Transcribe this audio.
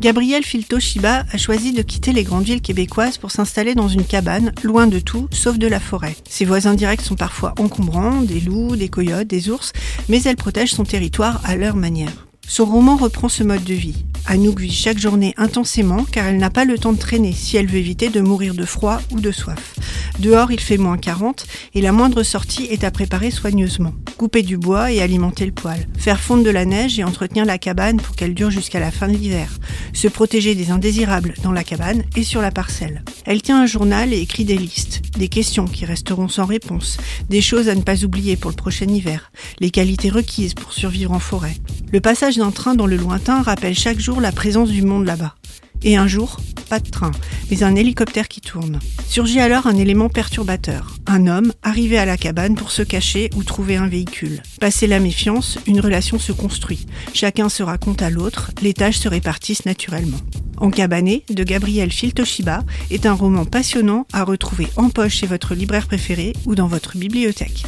Gabriel Filto-Shiba a choisi de quitter les grandes villes québécoises pour s'installer dans une cabane, loin de tout, sauf de la forêt. Ses voisins directs sont parfois encombrants, des loups, des coyotes, des ours, mais elle protège son territoire à leur manière. Son roman reprend ce mode de vie. Anouk vit chaque journée intensément car elle n'a pas le temps de traîner si elle veut éviter de mourir de froid ou de soif. Dehors, il fait moins 40 et la moindre sortie est à préparer soigneusement. Couper du bois et alimenter le poêle. Faire fondre de la neige et entretenir la cabane pour qu'elle dure jusqu'à la fin de l'hiver. Se protéger des indésirables dans la cabane et sur la parcelle. Elle tient un journal et écrit des listes. Des questions qui resteront sans réponse. Des choses à ne pas oublier pour le prochain hiver. Les qualités requises pour survivre en forêt. Le passage d'un train dans le lointain rappelle chaque jour la présence du monde là-bas. Et un jour, pas de train, mais un hélicoptère qui tourne. Surgit alors un élément perturbateur. Un homme arrivé à la cabane pour se cacher ou trouver un véhicule. Passé la méfiance, une relation se construit. Chacun se raconte à l'autre, les tâches se répartissent naturellement. En cabané de Gabriel Filtoshiba est un roman passionnant à retrouver en poche chez votre libraire préféré ou dans votre bibliothèque.